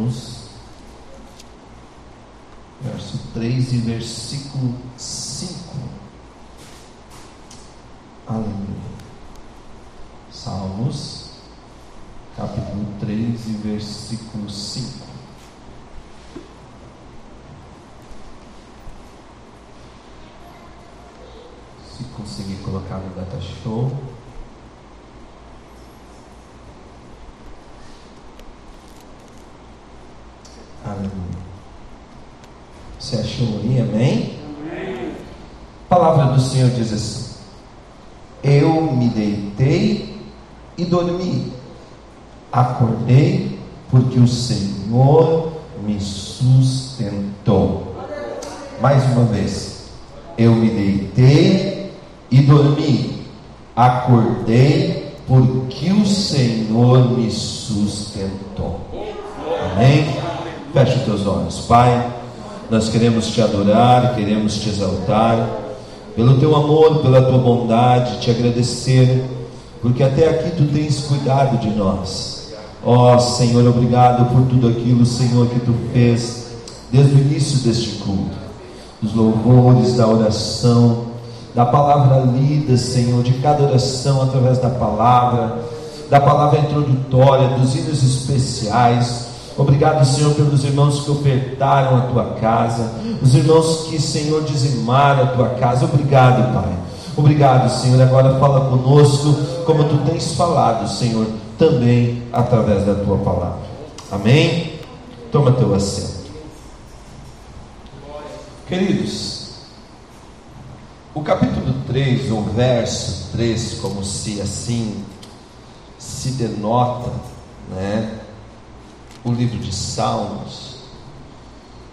Salmos, verso 3 e versículo 5. Aleluia. Salmos, capítulo 3 e versículo 5. Se conseguir colocar no data show. Aleluia. Você achou aí, amém? amém? A palavra do Senhor diz assim: Eu me deitei e dormi, acordei, porque o Senhor me sustentou. Mais uma vez, eu me deitei e dormi. Acordei porque o Senhor me sustentou. Amém? Feche os teus olhos, Pai. Nós queremos te adorar, queremos te exaltar, pelo teu amor, pela tua bondade, te agradecer, porque até aqui tu tens cuidado de nós. Ó oh, Senhor, obrigado por tudo aquilo, Senhor, que tu fez desde o início deste culto, os louvores da oração, da palavra lida, Senhor, de cada oração através da palavra, da palavra introdutória, dos hinos especiais. Obrigado, Senhor, pelos irmãos que ofertaram a tua casa, os irmãos que, Senhor, dizimaram a tua casa. Obrigado, Pai. Obrigado, Senhor. Agora fala conosco como tu tens falado, Senhor, também através da tua palavra. Amém? Toma teu assento. Queridos, o capítulo 3, o verso 3, como se assim se denota, né? O livro de Salmos.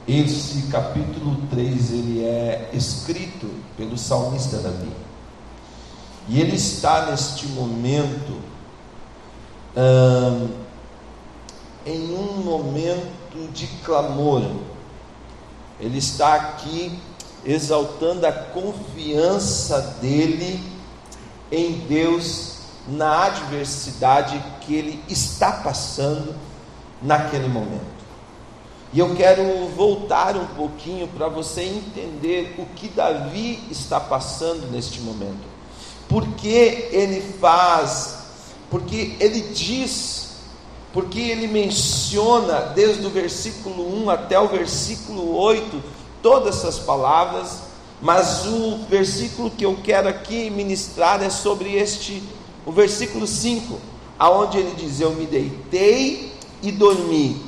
Esse capítulo 3 ele é escrito pelo salmista Davi. E ele está neste momento hum, em um momento de clamor. Ele está aqui exaltando a confiança dele em Deus na adversidade que ele está passando naquele momento. E eu quero voltar um pouquinho para você entender o que Davi está passando neste momento. Porque ele faz, porque ele diz, porque ele menciona desde o versículo 1 até o versículo 8 todas essas palavras, mas o versículo que eu quero aqui ministrar é sobre este, o versículo 5, aonde ele diz: Eu me deitei e dormi,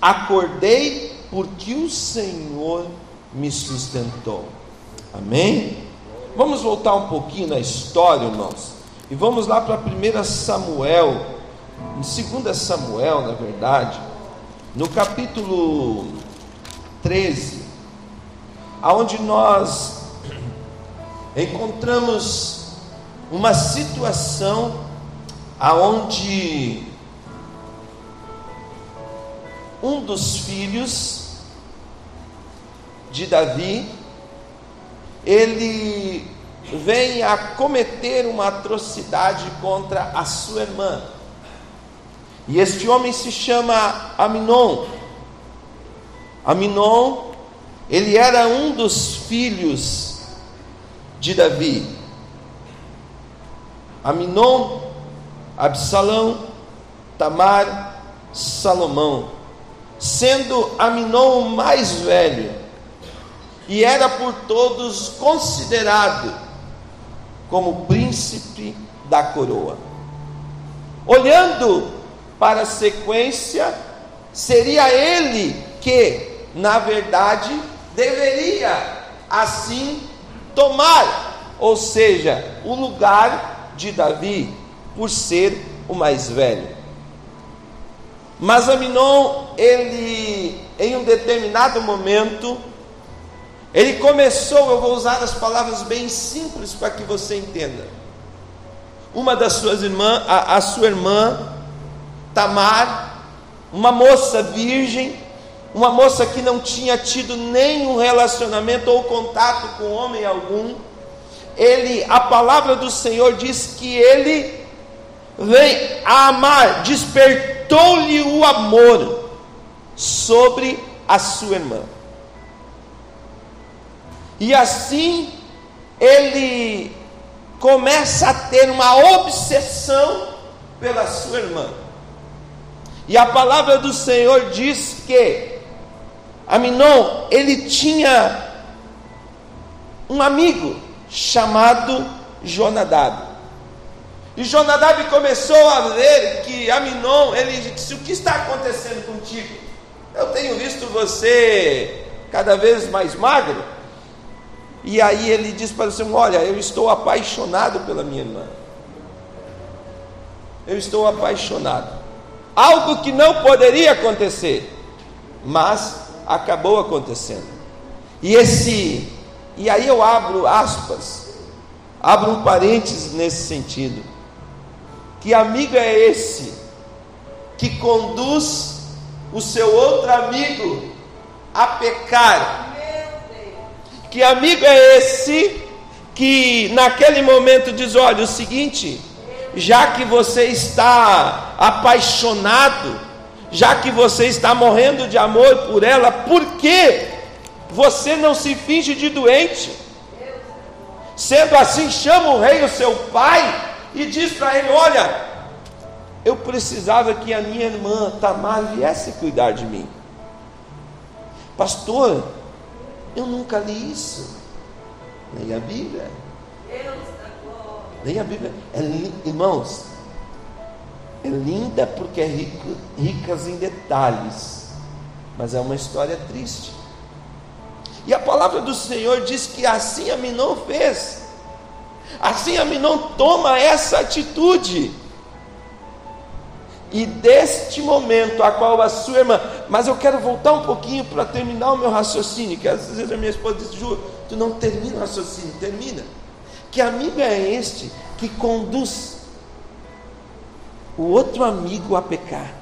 acordei porque o Senhor me sustentou. Amém? Vamos voltar um pouquinho na história, irmãos, e vamos lá para 1 Samuel, em 2 Samuel, na verdade, no capítulo 13, aonde nós encontramos uma situação aonde um dos filhos de Davi ele vem a cometer uma atrocidade contra a sua irmã. E este homem se chama Aminon. Aminon ele era um dos filhos de Davi. Aminon, Absalão, Tamar, Salomão, sendo Aminon o mais velho, e era por todos considerado como príncipe da coroa. Olhando para a sequência, seria ele que, na verdade, deveria assim tomar, ou seja, o lugar de Davi, por ser o mais velho. Mas Aminon, ele, em um determinado momento, ele começou, eu vou usar as palavras bem simples para que você entenda. Uma das suas irmãs, a, a sua irmã, Tamar, uma moça virgem, uma moça que não tinha tido nenhum relacionamento ou contato com homem algum, ele, a palavra do Senhor diz que ele vem a amar, despertou-lhe o amor sobre a sua irmã. E assim ele começa a ter uma obsessão pela sua irmã. E a palavra do Senhor diz que Aminon, ele tinha um amigo chamado Jonadab. E Jonadab começou a ver que Aminon, ele disse: O que está acontecendo contigo? Eu tenho visto você cada vez mais magro. E aí ele diz para o Senhor: Olha, eu estou apaixonado pela minha irmã. Eu estou apaixonado. Algo que não poderia acontecer, mas acabou acontecendo. E esse, e aí eu abro aspas, abro um parênteses nesse sentido. Que amigo é esse que conduz o seu outro amigo a pecar? Que amigo é esse que naquele momento diz: olha, o seguinte, já que você está apaixonado, já que você está morrendo de amor por ela, por que você não se finge de doente? Sendo assim, chama o rei, o seu pai, e diz para ele: Olha, eu precisava que a minha irmã Tamar viesse cuidar de mim. Pastor, eu nunca li isso. Nem a Bíblia. Leia a Bíblia. É, irmãos, é linda porque é rico, ricas em detalhes, mas é uma história triste. E a palavra do Senhor diz que assim a Minon fez. Assim a Minon toma essa atitude. E deste momento a qual a sua irmã, mas eu quero voltar um pouquinho para terminar o meu raciocínio, que às vezes a minha esposa diz, Ju, tu não termina o raciocínio, termina. Que amigo é este que conduz o outro amigo a pecar?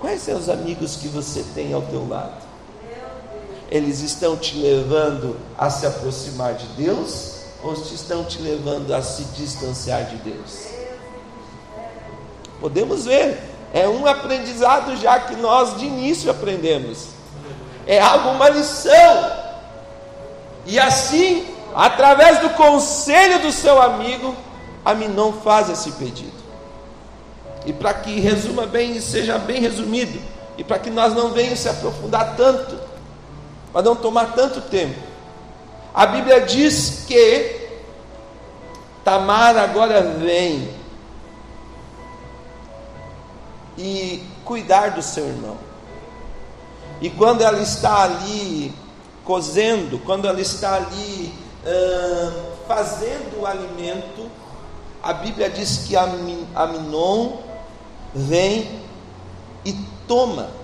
Quais são os amigos que você tem ao teu lado? Eles estão te levando a se aproximar de Deus ou estão te levando a se distanciar de Deus? Podemos ver, é um aprendizado já que nós de início aprendemos. É algo, uma lição e assim, através do conselho do seu amigo, Aminon faz esse pedido. E para que resuma bem, seja bem resumido, e para que nós não venhamos se aprofundar tanto, para não tomar tanto tempo, a Bíblia diz que Tamar agora vem e cuidar do seu irmão. E quando ela está ali cozendo, quando ela está ali fazendo o alimento, a Bíblia diz que Aminon vem e toma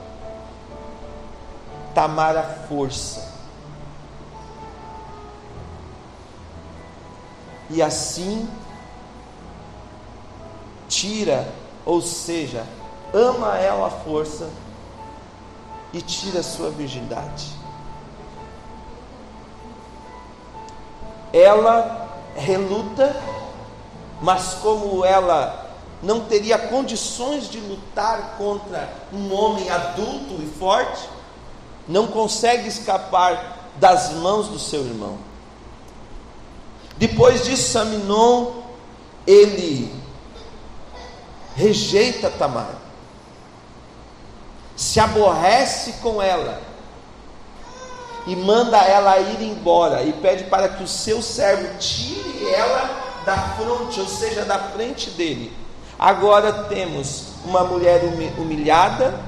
Tamar a força. E assim tira, ou seja, ama ela a força e tira a sua virgindade. ela reluta, mas como ela não teria condições de lutar contra um homem adulto e forte, não consegue escapar das mãos do seu irmão. Depois disso, Saminon, ele rejeita Tamar, se aborrece com ela, e manda ela ir embora e pede para que o seu servo tire ela da fronte, ou seja, da frente dele. Agora temos uma mulher humilhada,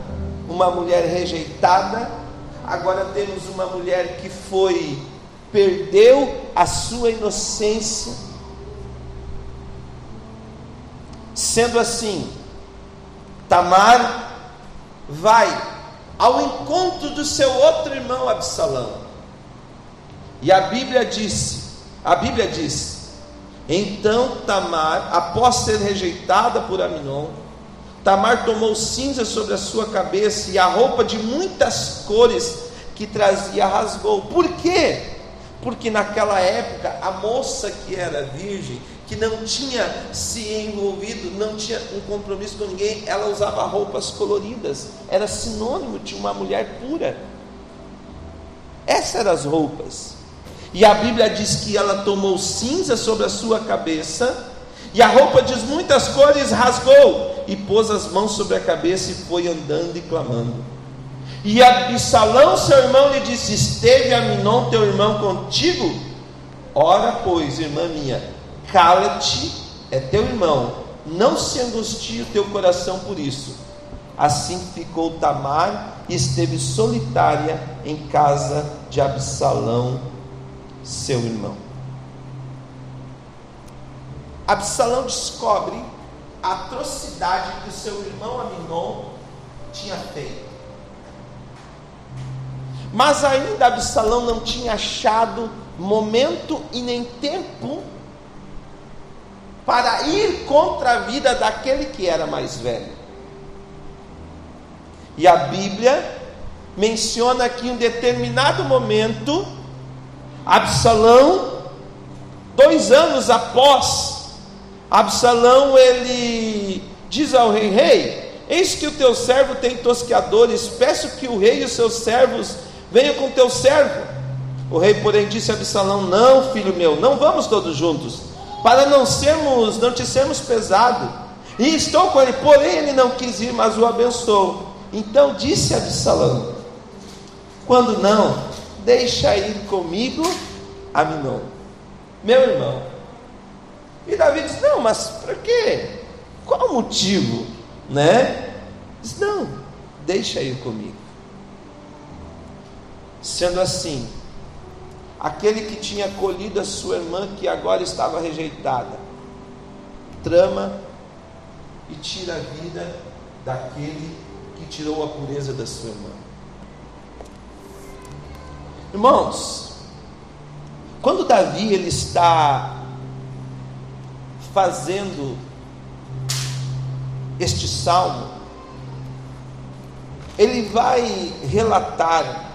uma mulher rejeitada, agora temos uma mulher que foi perdeu a sua inocência. Sendo assim, Tamar vai ao encontro do seu outro irmão Absalão. E a Bíblia disse, a Bíblia diz: Então Tamar, após ser rejeitada por Aminon, Tamar tomou cinza sobre a sua cabeça e a roupa de muitas cores que trazia rasgou. Por quê? Porque naquela época a moça que era virgem, que não tinha se envolvido, não tinha um compromisso com ninguém, ela usava roupas coloridas, era sinônimo de uma mulher pura. Essas eram as roupas. E a Bíblia diz que ela tomou cinza sobre a sua cabeça, e a roupa de muitas cores rasgou, e pôs as mãos sobre a cabeça e foi andando e clamando. E Absalão, seu irmão, lhe disse: Esteve Aminon, teu irmão, contigo? Ora, pois, irmã minha, Cala-te, é teu irmão, não se angustie o teu coração por isso. Assim ficou Tamar e esteve solitária em casa de Absalão, seu irmão. Absalão descobre a atrocidade que seu irmão Aminon tinha feito. Mas ainda Absalão não tinha achado momento e nem tempo para ir contra a vida daquele que era mais velho. E a Bíblia menciona que em um determinado momento, Absalão, dois anos após, Absalão ele diz ao rei: Rei, eis que o teu servo tem tosqueadores, peço que o rei e os seus servos venham com teu servo. O rei, porém, disse a Absalão: Não, filho meu, não vamos todos juntos para não sermos, não te sermos pesado. E estou com ele, porém ele não quis ir, mas o abençoou. Então disse Absalão: Quando não, deixa ir comigo Aminon, meu irmão. E Davi disse: Não, mas para quê? Qual o motivo? Né? Diz: Não, deixa ir comigo. Sendo assim, aquele que tinha acolhido a sua irmã que agora estava rejeitada, trama e tira a vida daquele que tirou a pureza da sua irmã. Irmãos, quando Davi ele está fazendo este salmo, ele vai relatar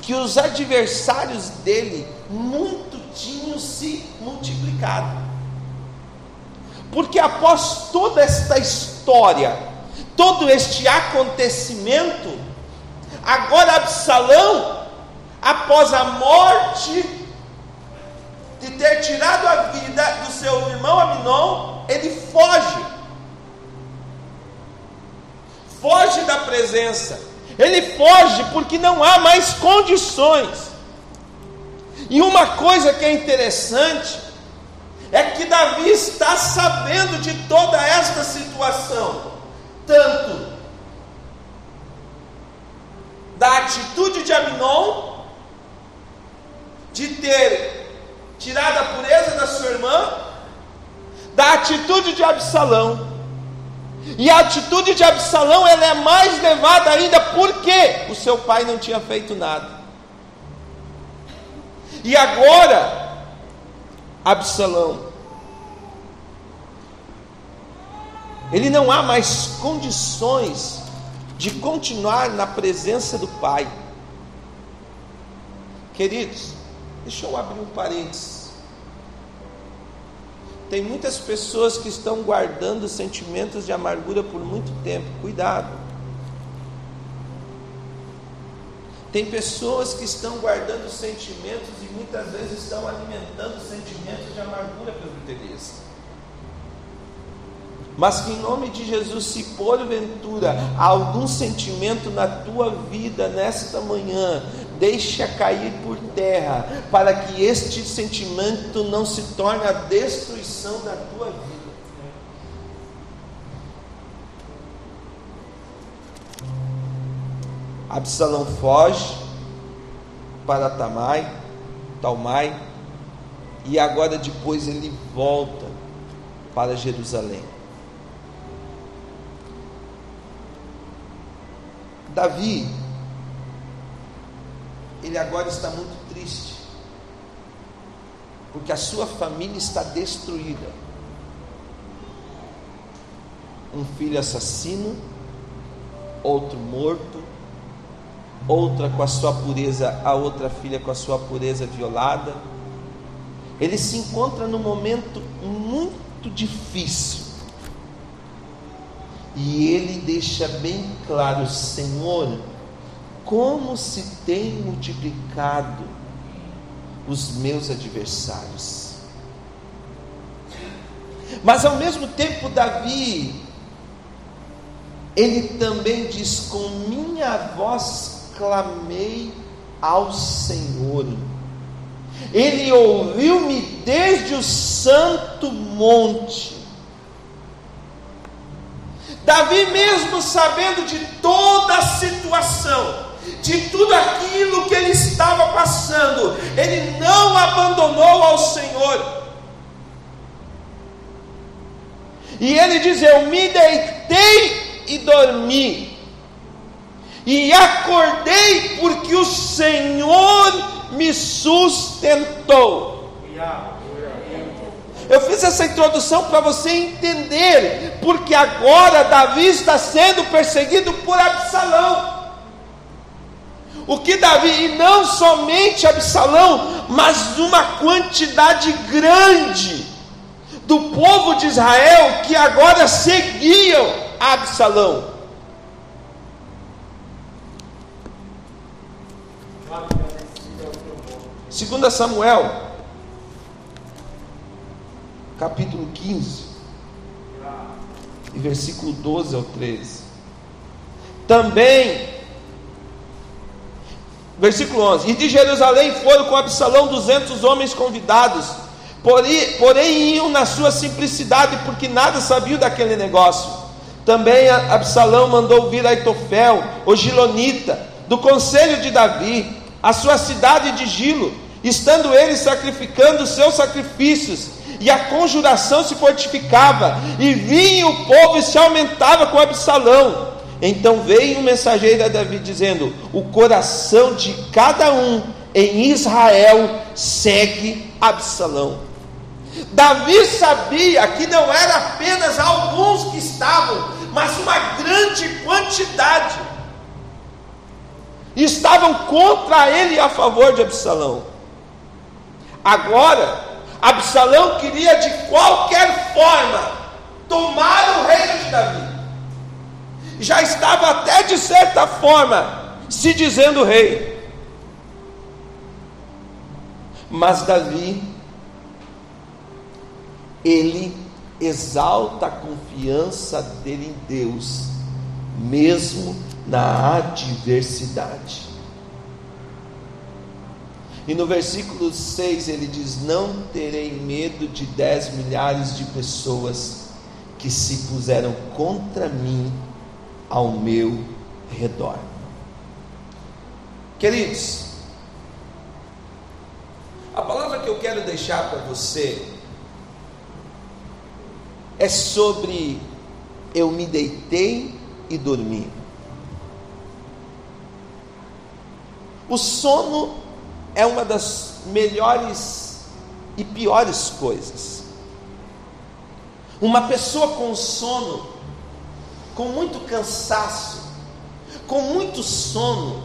que os adversários dele muito tinham se multiplicado. Porque após toda esta história, todo este acontecimento, agora Absalão, após a morte de ter tirado a vida do seu irmão Aminon, ele foge. Foge da presença ele foge porque não há mais condições. E uma coisa que é interessante é que Davi está sabendo de toda esta situação, tanto da atitude de Aminon, de ter tirado a pureza da sua irmã, da atitude de Absalão, e a atitude de Absalão ela é mais levada ainda porque o seu pai não tinha feito nada. E agora, Absalão, ele não há mais condições de continuar na presença do pai. Queridos, deixa eu abrir um parênteses. Tem muitas pessoas que estão guardando sentimentos de amargura por muito tempo. Cuidado. Tem pessoas que estão guardando sentimentos e muitas vezes estão alimentando sentimentos de amargura pelo interesse. Mas que em nome de Jesus, se porventura algum sentimento na tua vida nesta manhã, deixa cair por terra, para que este sentimento não se torne a destruição da tua vida. Absalão foge para Tamai, Talmai, e agora depois ele volta para Jerusalém. Davi ele agora está muito triste, porque a sua família está destruída. Um filho assassino, outro morto, outra com a sua pureza, a outra filha com a sua pureza violada. ele se encontra num momento muito difícil. E ele deixa bem claro, Senhor, como se tem multiplicado os meus adversários. Mas ao mesmo tempo, Davi, ele também diz: Com minha voz clamei ao Senhor. Ele ouviu-me desde o santo monte. Davi, mesmo sabendo de toda a situação, de tudo aquilo que ele estava passando, ele não abandonou ao Senhor. E ele diz: Eu me deitei e dormi, e acordei porque o Senhor me sustentou. Eu fiz essa introdução para você entender, porque agora Davi está sendo perseguido por Absalão. O que Davi, e não somente Absalão, mas uma quantidade grande do povo de Israel que agora seguiam Absalão. Segunda Samuel, capítulo 15, e versículo 12 ao 13. Também, versículo 11: E de Jerusalém foram com Absalão duzentos homens convidados, porém, iam na sua simplicidade, porque nada sabiam daquele negócio. Também Absalão mandou vir Aitofel, o Gilonita, do conselho de Davi, a sua cidade de Gilo, estando eles sacrificando seus sacrifícios e a conjuração se fortificava, e vinha o povo e se aumentava com Absalão. Então veio um mensageiro a Davi dizendo: O coração de cada um em Israel segue Absalão. Davi sabia que não era apenas alguns que estavam, mas uma grande quantidade estavam contra ele e a favor de Absalão. Agora, Absalão queria de qualquer forma tomar o reino de Davi. Já estava até de certa forma se dizendo rei. Mas Davi, ele exalta a confiança dele em Deus, mesmo na adversidade. E no versículo 6 ele diz: Não terei medo de dez milhares de pessoas que se puseram contra mim ao meu redor. Queridos, a palavra que eu quero deixar para você é sobre eu me deitei e dormi. O sono é uma das melhores e piores coisas. Uma pessoa com sono, com muito cansaço, com muito sono,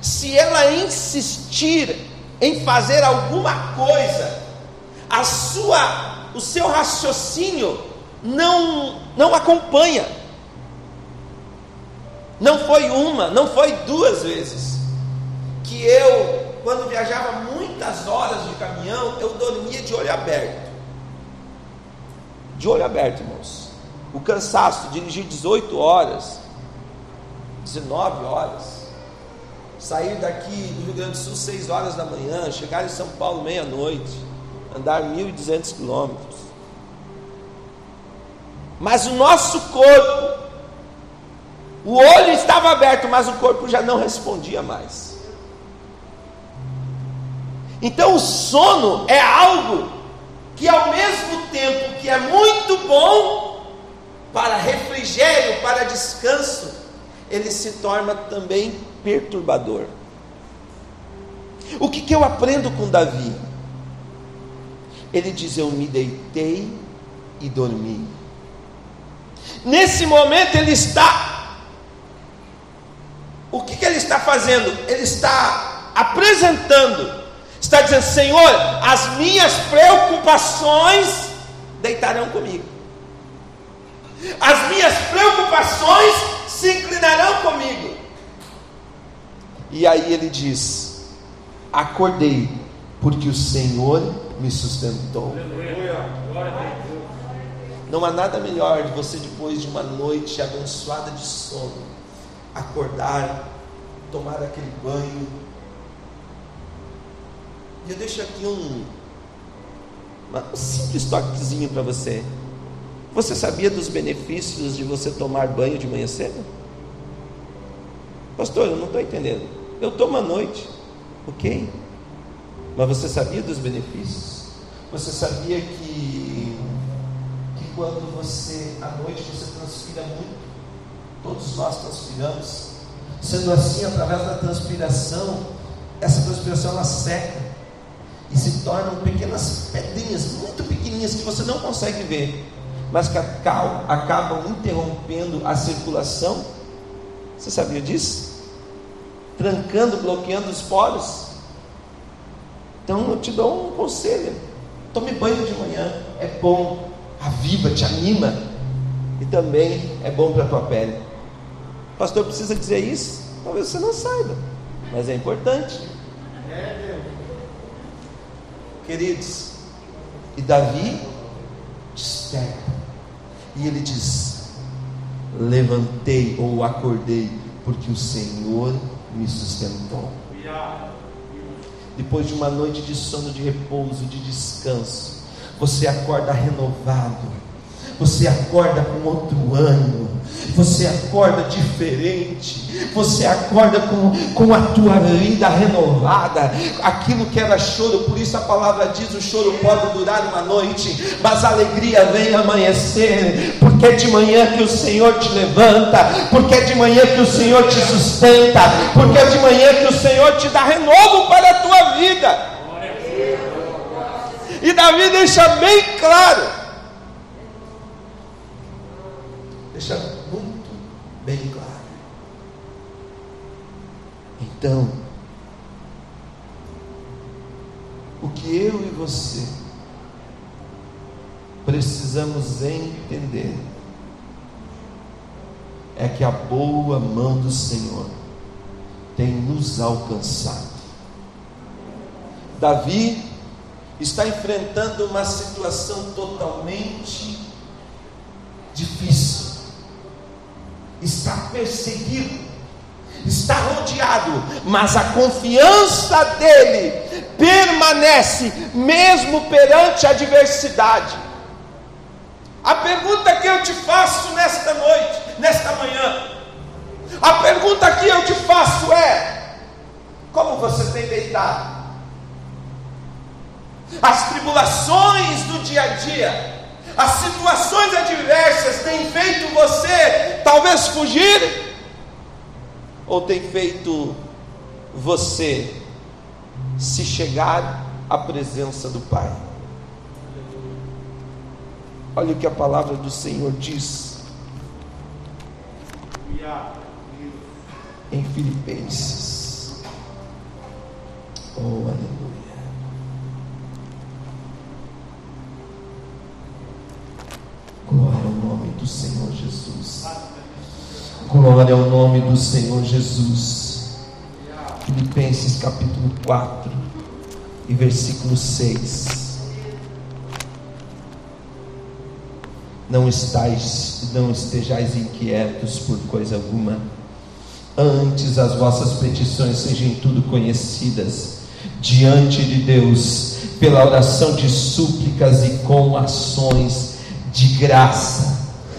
se ela insistir em fazer alguma coisa, a sua, o seu raciocínio não não acompanha. Não foi uma, não foi duas vezes que eu quando viajava muitas horas de caminhão, eu dormia de olho aberto. De olho aberto, irmãos. O cansaço, dirigir 18 horas, 19 horas, sair daqui do Rio Grande do Sul 6 horas da manhã, chegar em São Paulo meia-noite, andar 1.200 quilômetros. Mas o nosso corpo, o olho estava aberto, mas o corpo já não respondia mais. Então o sono é algo que ao mesmo tempo que é muito bom para refrigério, para descanso, ele se torna também perturbador. O que, que eu aprendo com Davi? Ele diz: Eu me deitei e dormi. Nesse momento ele está. O que, que ele está fazendo? Ele está apresentando Está dizendo, Senhor, as minhas preocupações deitarão comigo. As minhas preocupações se inclinarão comigo. E aí ele diz: Acordei, porque o Senhor me sustentou. Não há nada melhor de você, depois de uma noite abençoada de sono, acordar, tomar aquele banho. E eu deixo aqui um, um simples toquezinho para você. Você sabia dos benefícios de você tomar banho de manhã cedo? Pastor, eu não estou entendendo. Eu tomo à noite, ok? Mas você sabia dos benefícios? Você sabia que, que quando você, à noite, você transpira muito? Todos nós transpiramos. Sendo assim, através da transpiração, essa transpiração ela seca e se tornam pequenas pedrinhas, muito pequenininhas, que você não consegue ver mas que acabam interrompendo a circulação. Você sabia disso? Trancando, bloqueando os poros. Então eu te dou um conselho: tome banho de manhã, é bom, aviva, te anima e também é bom para a tua pele. O pastor precisa dizer isso? Talvez você não saiba, mas é importante. Queridos, e Davi desperta e ele diz: Levantei ou acordei, porque o Senhor me sustentou. Depois de uma noite de sono, de repouso, de descanso, você acorda renovado você acorda com outro ânimo, você acorda diferente, você acorda com, com a tua vida renovada, aquilo que era choro, por isso a palavra diz: o choro pode durar uma noite, mas a alegria vem amanhecer, porque é de manhã que o Senhor te levanta, porque é de manhã que o Senhor te sustenta, porque é de manhã que o Senhor te dá renovo para a tua vida. E Davi deixa bem claro deixa muito bem claro. Então, o que eu e você precisamos entender é que a boa mão do Senhor tem nos alcançado. Davi está enfrentando uma situação totalmente difícil está perseguido, está rodeado, mas a confiança dele permanece mesmo perante a adversidade. A pergunta que eu te faço nesta noite, nesta manhã, a pergunta que eu te faço é: como você tem deitado? As tribulações do dia a dia, as situações adversas têm feito você talvez fugir, ou tem feito você se chegar à presença do Pai? Olha o que a palavra do Senhor diz em Filipenses. Oh, aleluia. Glória ao nome do Senhor Jesus. Glória ao nome do Senhor Jesus. Filipenses capítulo 4 e versículo 6. Não estais, não estejais inquietos por coisa alguma. Antes as vossas petições sejam tudo conhecidas diante de Deus pela oração de súplicas e com ações de graça.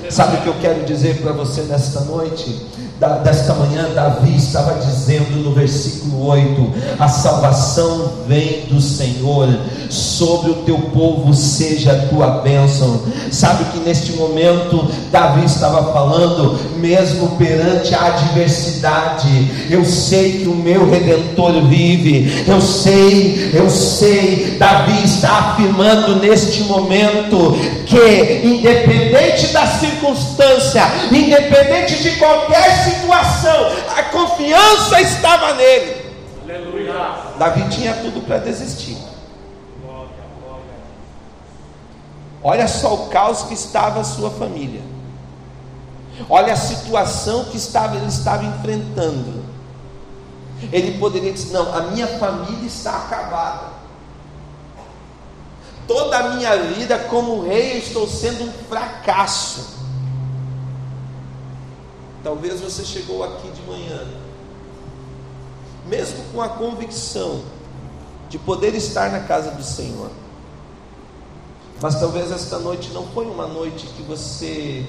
Sabe o que eu quero dizer para você nesta noite? Da, desta manhã, Davi estava dizendo no versículo 8: A salvação vem do Senhor, sobre o teu povo seja a tua bênção. Sabe que neste momento, Davi estava falando, mesmo perante a adversidade, eu sei que o meu redentor vive, eu sei, eu sei, Davi está afirmando neste momento que, independente da circunstância, independente de qualquer situação, a confiança estava nele. Aleluia. Davi tinha tudo para desistir. Olha só o caos que estava a sua família. Olha a situação que estava, ele estava enfrentando. Ele poderia dizer: Não, a minha família está acabada. Toda a minha vida como rei eu estou sendo um fracasso. Talvez você chegou aqui de manhã, mesmo com a convicção de poder estar na casa do Senhor. Mas talvez esta noite não foi uma noite que você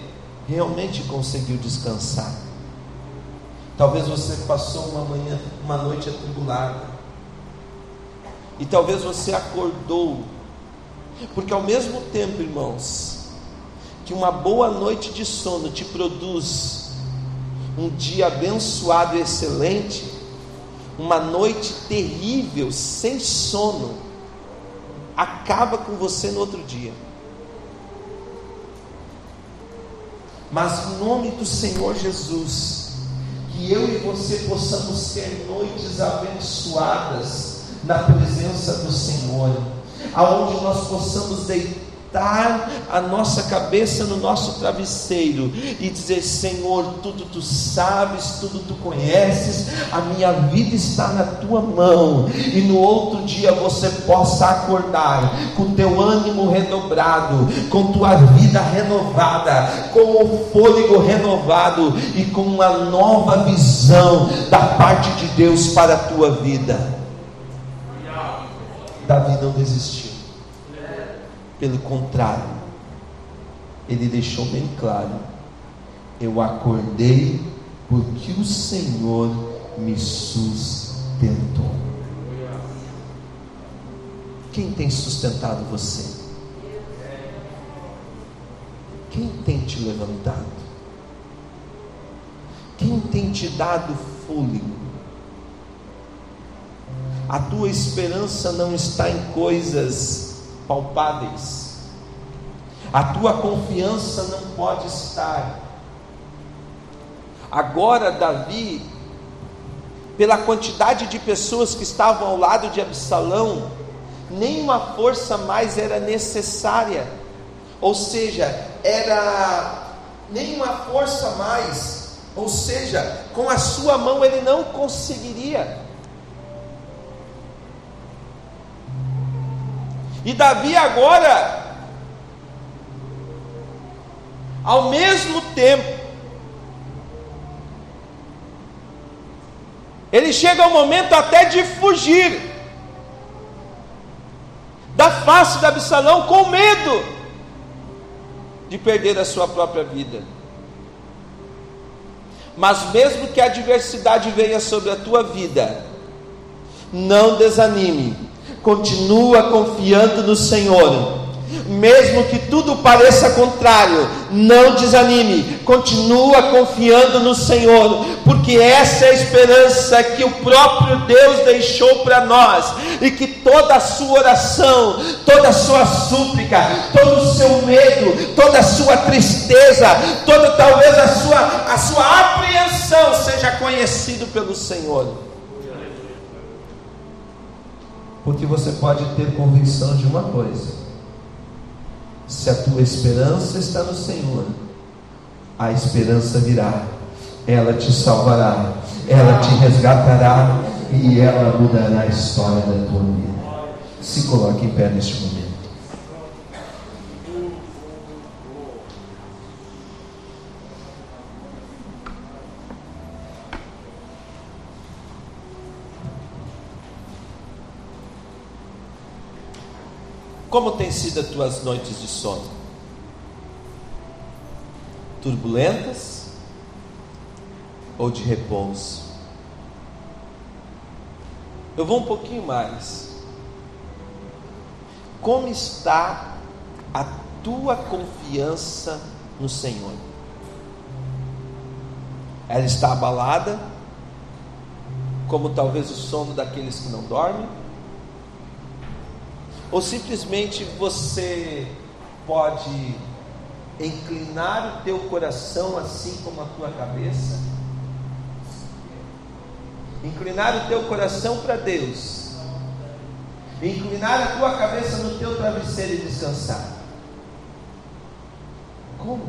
realmente conseguiu descansar. Talvez você passou uma manhã, uma noite atribulada. E talvez você acordou, porque ao mesmo tempo, irmãos, que uma boa noite de sono te produz um dia abençoado e excelente, uma noite terrível, sem sono, acaba com você no outro dia. Mas em nome do Senhor Jesus, que eu e você possamos ter noites abençoadas na presença do Senhor, aonde nós possamos deitar deitar a nossa cabeça no nosso travesseiro e dizer: Senhor, tudo tu sabes, tudo tu conheces, a minha vida está na tua mão, e no outro dia você possa acordar com teu ânimo redobrado, com tua vida renovada, com o fôlego renovado e com uma nova visão da parte de Deus para a tua vida. Davi não desistiu. Pelo contrário, ele deixou bem claro: eu acordei porque o Senhor me sustentou. Quem tem sustentado você? Quem tem te levantado? Quem tem te dado fôlego? A tua esperança não está em coisas palpáveis. A tua confiança não pode estar. Agora, Davi, pela quantidade de pessoas que estavam ao lado de Absalão, nenhuma força mais era necessária. Ou seja, era nenhuma força mais, ou seja, com a sua mão ele não conseguiria. E Davi agora, ao mesmo tempo, ele chega ao momento até de fugir da face de Absalão com medo de perder a sua própria vida. Mas mesmo que a adversidade venha sobre a tua vida, não desanime continua confiando no Senhor. Mesmo que tudo pareça contrário, não desanime, continua confiando no Senhor, porque essa é a esperança que o próprio Deus deixou para nós, e que toda a sua oração, toda a sua súplica, todo o seu medo, toda a sua tristeza, toda talvez a sua, a sua apreensão seja conhecido pelo Senhor. Porque você pode ter convicção de uma coisa: se a tua esperança está no Senhor, a esperança virá, ela te salvará, ela te resgatará e ela mudará a história da tua vida. Se coloque em pé neste momento. Como têm sido as tuas noites de sono? Turbulentas ou de repouso? Eu vou um pouquinho mais. Como está a tua confiança no Senhor? Ela está abalada, como talvez o sono daqueles que não dormem? Ou simplesmente você pode inclinar o teu coração assim como a tua cabeça inclinar o teu coração para Deus, inclinar a tua cabeça no teu travesseiro e descansar. Como?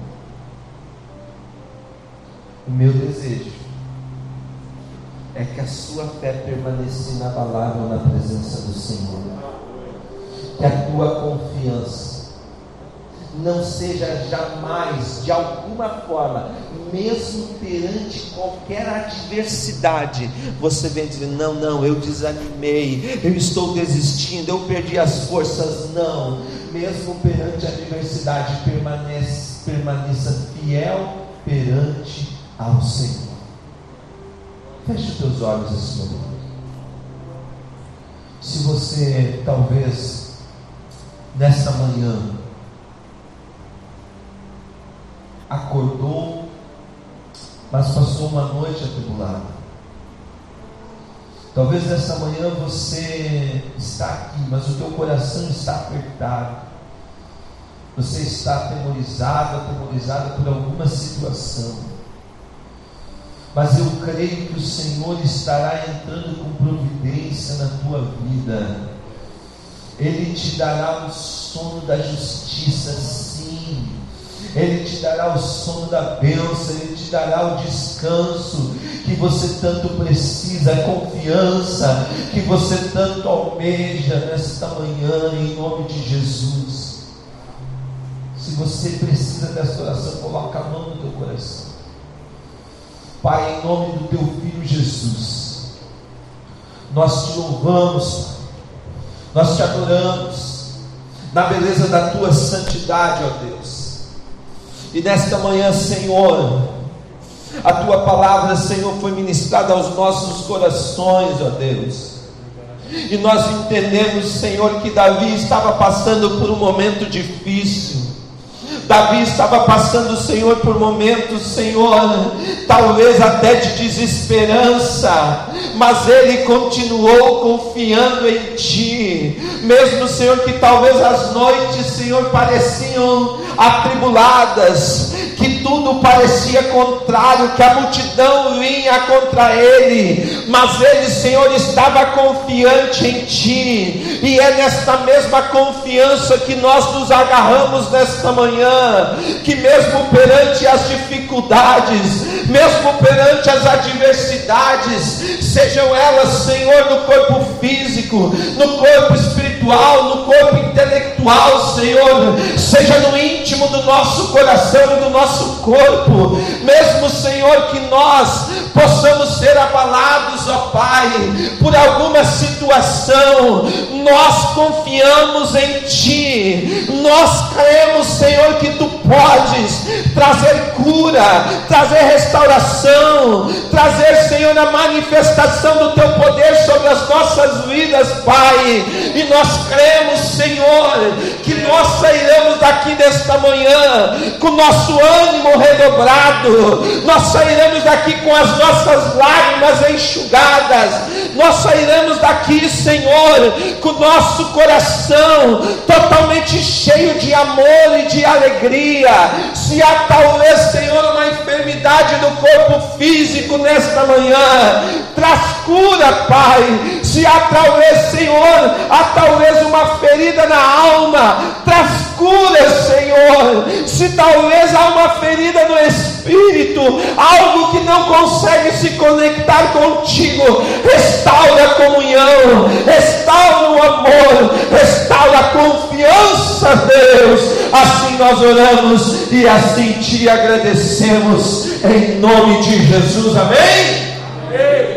O meu desejo é que a sua fé permaneça inabalável na presença do Senhor. Que a tua confiança não seja jamais, de alguma forma, mesmo perante qualquer adversidade, você vem dizer: não, não, eu desanimei, eu estou desistindo, eu perdi as forças. Não, mesmo perante a adversidade, permaneça, permaneça fiel perante ao Senhor. Feche os teus olhos esse momento. Se você talvez nessa manhã acordou, mas passou uma noite atribulada. Talvez nessa manhã você está aqui, mas o teu coração está apertado. Você está atemorizado, atemorizada por alguma situação. Mas eu creio que o Senhor estará entrando com providência na tua vida. Ele te dará o sono da justiça, sim ele te dará o sono da bênção, Ele te dará o descanso que você tanto precisa, a confiança que você tanto almeja nesta manhã, em nome de Jesus. Se você precisa dessa oração, coloca a mão no teu coração. Pai, em nome do teu filho Jesus, nós te louvamos, nós te adoramos, na beleza da tua santidade, ó Deus. E nesta manhã, Senhor, a tua palavra, Senhor, foi ministrada aos nossos corações, ó Deus. E nós entendemos, Senhor, que Davi estava passando por um momento difícil. Davi estava passando, Senhor, por momentos, Senhor, talvez até de desesperança, mas ele continuou confiando em Ti, mesmo, Senhor, que talvez as noites, Senhor, pareciam atribuladas, que tudo parecia contrário, que a multidão vinha contra ele, mas ele, Senhor, estava confiante em Ti, e é nesta mesma confiança que nós nos agarramos nesta manhã, que mesmo perante as dificuldades, mesmo perante as adversidades, sejam elas, Senhor, no corpo físico, no corpo espiritual, no corpo intelectual, Senhor, seja no íntimo do nosso coração e do nosso corpo, mesmo, Senhor, que nós possamos ser abalados, ó Pai, por alguma situação, nós confiamos em Ti, nós cremos, Senhor, que Tu podes trazer cura, trazer restauração, trazer, Senhor, a manifestação do Teu poder sobre as nossas vidas, Pai, e nós cremos, Senhor, que nós sairemos daqui desta manhã com nosso ânimo redobrado, nós sairemos daqui com as nossas lágrimas enxugadas, nós sairemos daqui, Senhor, com nosso coração totalmente cheio de amor e de alegria. Se há talvez, Senhor, uma enfermidade do corpo físico nesta manhã, traz cura, Pai. Se há talvez, Senhor, há talvez uma ferida na alma, traz cura, Senhor. Se talvez há uma ferida no espírito, algo que não consegue se conectar contigo, restaura a comunhão, restaura o amor, restaura a confiança, Deus. Assim nós oramos e assim te agradecemos, em nome de Jesus, amém.